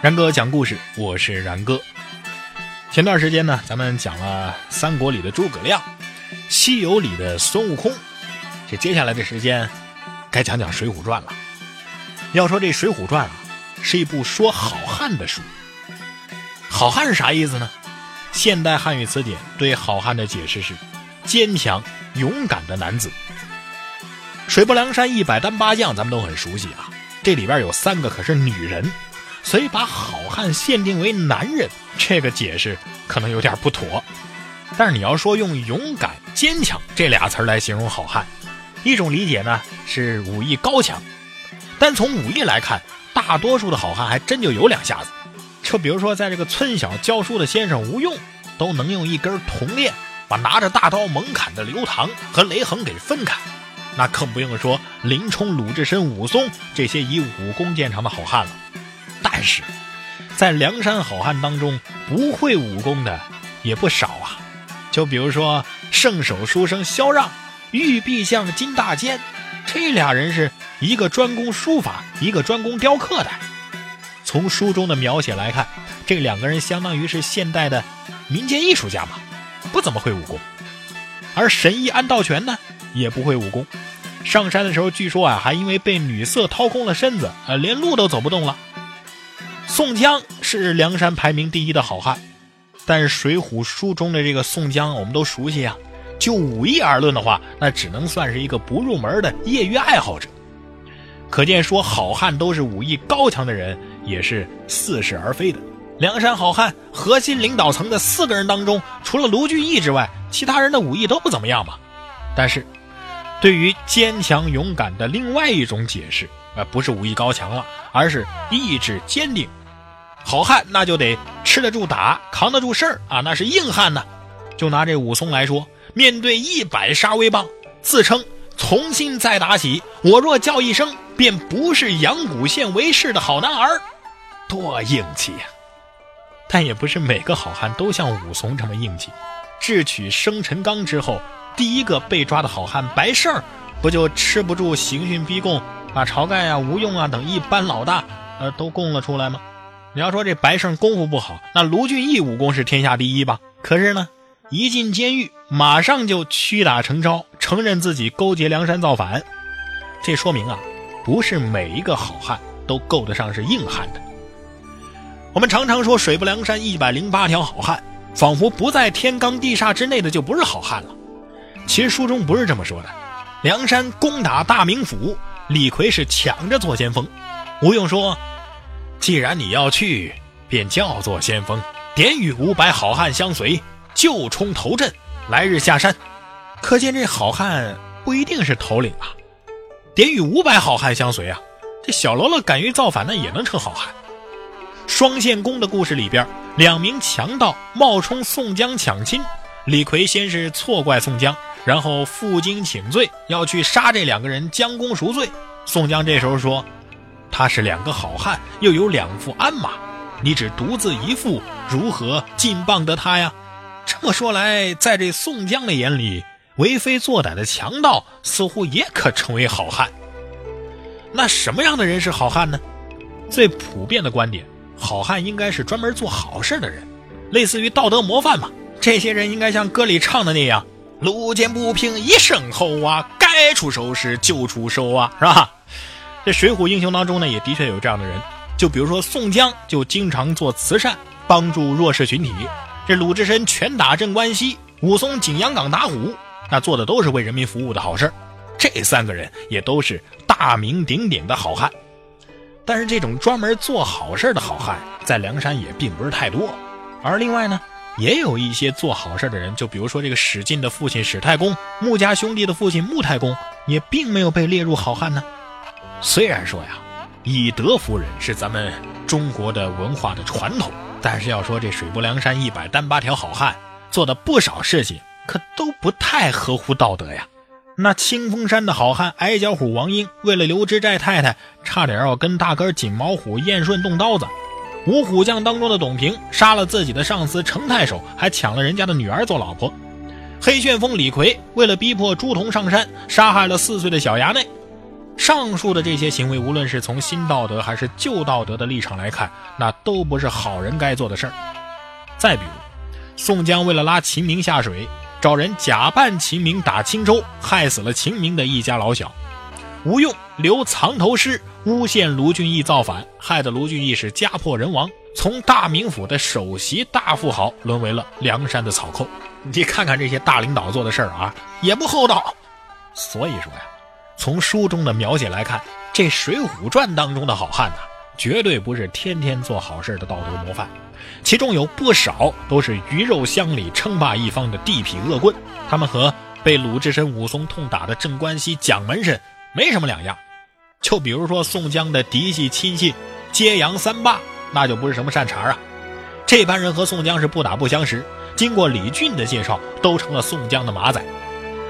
然哥讲故事，我是然哥。前段时间呢，咱们讲了三国里的诸葛亮，西游里的孙悟空。这接下来的时间，该讲讲水浒传了。要说这水浒传啊，是一部说好汉的书。好汉是啥意思呢？现代汉语词典对好汉的解释是：坚强、勇敢的男子。水泊梁山一百单八将，咱们都很熟悉啊。这里边有三个可是女人。所以把好汉限定为男人，这个解释可能有点不妥。但是你要说用勇敢、坚强这俩词来形容好汉，一种理解呢是武艺高强。但从武艺来看，大多数的好汉还真就有两下子。就比如说，在这个村小教书的先生吴用，都能用一根铜链把拿着大刀猛砍的刘唐和雷横给分开。那更不用说林冲、鲁智深、武松这些以武功见长的好汉了。但是，在梁山好汉当中，不会武功的也不少啊。就比如说圣手书生萧让、玉臂相金大坚，这俩人是一个专攻书法，一个专攻雕刻的。从书中的描写来看，这两个人相当于是现代的民间艺术家嘛，不怎么会武功。而神医安道全呢，也不会武功。上山的时候，据说啊，还因为被女色掏空了身子，呃，连路都走不动了。宋江是梁山排名第一的好汉，但是《水浒》书中的这个宋江，我们都熟悉啊。就武艺而论的话，那只能算是一个不入门的业余爱好者。可见说好汉都是武艺高强的人，也是似是而非的。梁山好汉核心领导层的四个人当中，除了卢俊义之外，其他人的武艺都不怎么样嘛。但是，对于坚强勇敢的另外一种解释，呃，不是武艺高强了，而是意志坚定。好汉那就得吃得住打，扛得住事儿啊，那是硬汉呢。就拿这武松来说，面对一百杀威棒，自称从新再打起，我若叫一声，便不是阳谷县为氏的好男儿，多硬气呀！但也不是每个好汉都像武松这么硬气。智取生辰纲之后，第一个被抓的好汉白胜，不就吃不住刑讯逼供，把晁盖啊、吴用啊等一班老大，呃，都供了出来吗？你要说这白胜功夫不好，那卢俊义武功是天下第一吧？可是呢，一进监狱，马上就屈打成招，承认自己勾结梁山造反。这说明啊，不是每一个好汉都够得上是硬汉的。我们常常说水泊梁山一百零八条好汉，仿佛不在天罡地煞之内的就不是好汉了。其实书中不是这么说的。梁山攻打大名府，李逵是抢着做先锋。吴用说。既然你要去，便叫做先锋，点与五百好汉相随，就冲头阵，来日下山。可见这好汉不一定是头领啊，点与五百好汉相随啊，这小喽啰敢于造反，那也能成好汉。双线公的故事里边，两名强盗冒充宋江抢亲，李逵先是错怪宋江，然后负荆请罪，要去杀这两个人，将功赎罪。宋江这时候说。他是两个好汉，又有两副鞍马，你只独自一副，如何进棒得他呀？这么说来，在这宋江的眼里，为非作歹的强盗似乎也可成为好汉。那什么样的人是好汉呢？最普遍的观点，好汉应该是专门做好事的人，类似于道德模范嘛。这些人应该像歌里唱的那样：“路见不平一声吼啊，该出手时就出手啊，是吧？”这水浒英雄当中呢，也的确有这样的人，就比如说宋江，就经常做慈善，帮助弱势群体；这鲁智深拳打镇关西，武松景阳冈打虎，那做的都是为人民服务的好事这三个人也都是大名鼎鼎的好汉。但是这种专门做好事的好汉，在梁山也并不是太多。而另外呢，也有一些做好事的人，就比如说这个史进的父亲史太公，穆家兄弟的父亲穆太公，也并没有被列入好汉呢。虽然说呀，以德服人是咱们中国的文化的传统，但是要说这水泊梁山一百单八条好汉做的不少事情，可都不太合乎道德呀。那清风山的好汉矮脚虎王英，为了刘知寨太太，差点要跟大哥锦毛虎燕顺动刀子。五虎将当中的董平，杀了自己的上司程太守，还抢了人家的女儿做老婆。黑旋风李逵，为了逼迫朱仝上山，杀害了四岁的小衙内。上述的这些行为，无论是从新道德还是旧道德的立场来看，那都不是好人该做的事儿。再比如，宋江为了拉秦明下水，找人假扮秦明打青州，害死了秦明的一家老小；吴用留藏头诗，诬陷卢俊义造反，害得卢俊义是家破人亡，从大名府的首席大富豪沦为了梁山的草寇。你看看这些大领导做的事儿啊，也不厚道。所以说呀。从书中的描写来看，这《水浒传》当中的好汉呐，绝对不是天天做好事的道德模范，其中有不少都是鱼肉乡里称霸一方的地痞恶棍，他们和被鲁智深、武松痛打的镇关西蒋门神没什么两样。就比如说宋江的嫡系亲信揭阳三霸，那就不是什么善茬啊。这班人和宋江是不打不相识，经过李俊的介绍，都成了宋江的马仔。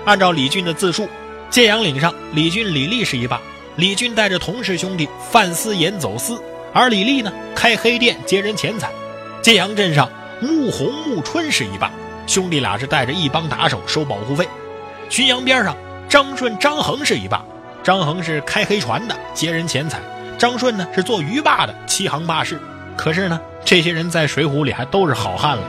按照李俊的自述。揭阳岭上，李俊、李立是一霸。李俊带着同事兄弟范思言走私，而李立呢开黑店接人钱财。揭阳镇上，穆弘、穆春是一霸，兄弟俩是带着一帮打手收保护费。浔阳边上，张顺、张恒是一霸，张恒是开黑船的接人钱财，张顺呢是做鱼霸的欺行霸市。可是呢，这些人在水浒里还都是好汉了。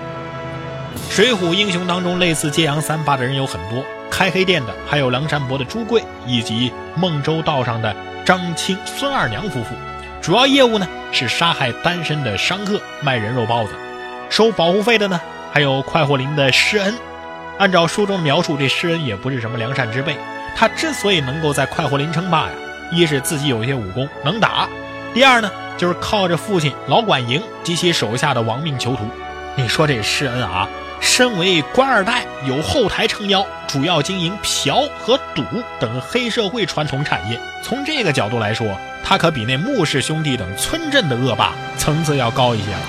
水浒英雄当中，类似揭阳三霸的人有很多。开黑店的还有梁山伯的朱贵，以及孟州道上的张青、孙二娘夫妇。主要业务呢是杀害单身的商客，卖人肉包子。收保护费的呢还有快活林的施恩。按照书中描述，这施恩也不是什么良善之辈。他之所以能够在快活林称霸呀，一是自己有些武功能打，第二呢就是靠着父亲老管营及其手下的亡命囚徒。你说这施恩啊？身为官二代，有后台撑腰，主要经营嫖和赌等黑社会传统产业。从这个角度来说，他可比那穆氏兄弟等村镇的恶霸层次要高一些了。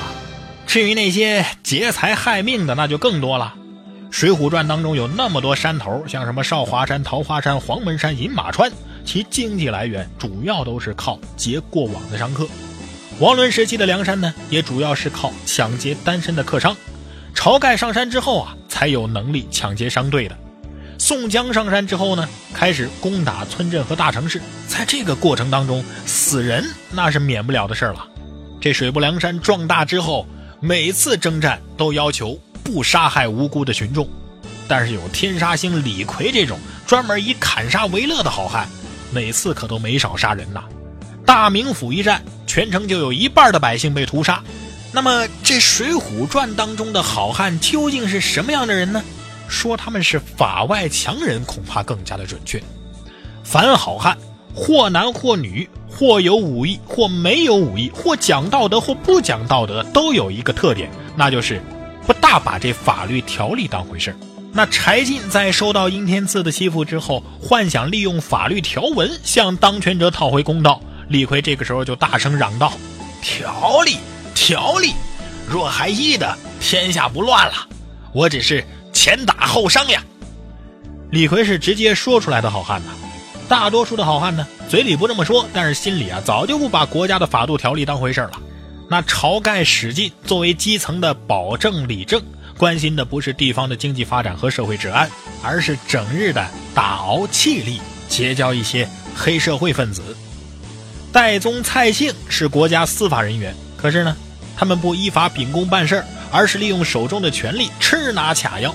至于那些劫财害命的，那就更多了。《水浒传》当中有那么多山头，像什么少华山、桃花山、黄门山、饮马川，其经济来源主要都是靠劫过往的商客。王伦时期的梁山呢，也主要是靠抢劫单身的客商。晁盖上山之后啊，才有能力抢劫商队的。宋江上山之后呢，开始攻打村镇和大城市。在这个过程当中，死人那是免不了的事了。这水泊梁山壮大之后，每次征战都要求不杀害无辜的群众。但是有天杀星李逵这种专门以砍杀为乐的好汉，每次可都没少杀人呐。大名府一战，全城就有一半的百姓被屠杀。那么，这《水浒传》当中的好汉究竟是什么样的人呢？说他们是法外强人，恐怕更加的准确。凡好汉，或男或女，或有武艺，或没有武艺，或讲道德，或不讲道德，都有一个特点，那就是不大把这法律条例当回事儿那柴进在受到阴天赐的欺负之后，幻想利用法律条文向当权者讨回公道。李逵这个时候就大声嚷道：“条例！”条例，若还依的，天下不乱了。我只是前打后伤呀。李逵是直接说出来的好汉呐。大多数的好汉呢，嘴里不这么说，但是心里啊，早就不把国家的法度条例当回事了。那晁盖、史进作为基层的保证理政，关心的不是地方的经济发展和社会治安，而是整日的打熬气力，结交一些黑社会分子。戴宗、蔡庆是国家司法人员。可是呢，他们不依法秉公办事而是利用手中的权力吃拿卡要。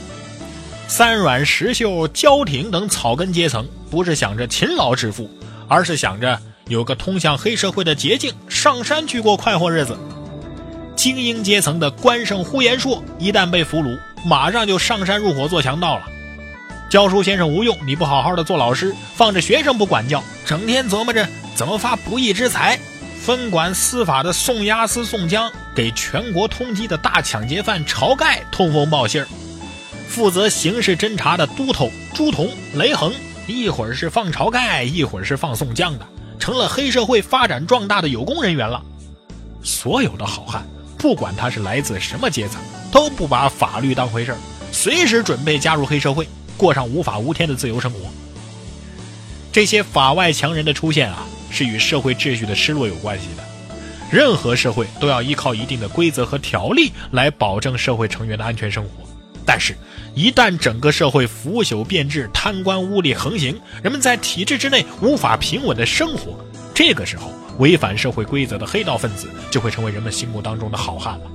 三阮、石秀、焦挺等草根阶层，不是想着勤劳致富，而是想着有个通向黑社会的捷径，上山去过快活日子。精英阶层的关胜、呼延灼，一旦被俘虏，马上就上山入伙做强盗了。教书先生吴用，你不好好的做老师，放着学生不管教，整天琢磨着怎么发不义之财。分管司法的宋押司宋江给全国通缉的大抢劫犯晁盖通风报信儿，负责刑事侦查的都头朱仝、雷横，一会儿是放晁盖，一会儿是放宋江的，成了黑社会发展壮大的有功人员了。所有的好汉，不管他是来自什么阶层，都不把法律当回事儿，随时准备加入黑社会，过上无法无天的自由生活。这些法外强人的出现啊！是与社会秩序的失落有关系的。任何社会都要依靠一定的规则和条例来保证社会成员的安全生活。但是，一旦整个社会腐朽变质、贪官污吏横行，人们在体制之内无法平稳的生活，这个时候，违反社会规则的黑道分子就会成为人们心目当中的好汉了。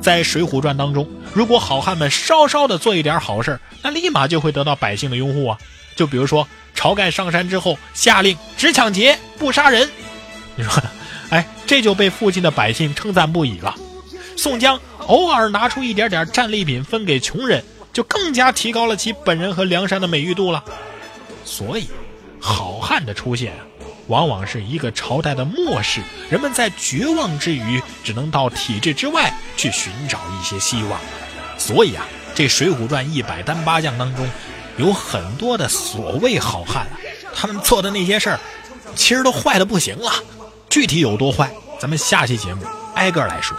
在《水浒传》当中，如果好汉们稍稍的做一点好事那立马就会得到百姓的拥护啊。就比如说，晁盖上山之后下令只抢劫不杀人，你说，哎，这就被附近的百姓称赞不已了。宋江偶尔拿出一点点战利品分给穷人，就更加提高了其本人和梁山的美誉度了。所以，好汉的出现。往往是一个朝代的末世，人们在绝望之余，只能到体制之外去寻找一些希望。所以啊，这《水浒传》一百单八将当中，有很多的所谓好汉啊，他们做的那些事儿，其实都坏的不行了。具体有多坏，咱们下期节目挨个来说。